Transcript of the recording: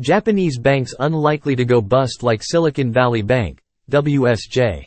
Japanese banks unlikely to go bust like Silicon Valley Bank, WSJ.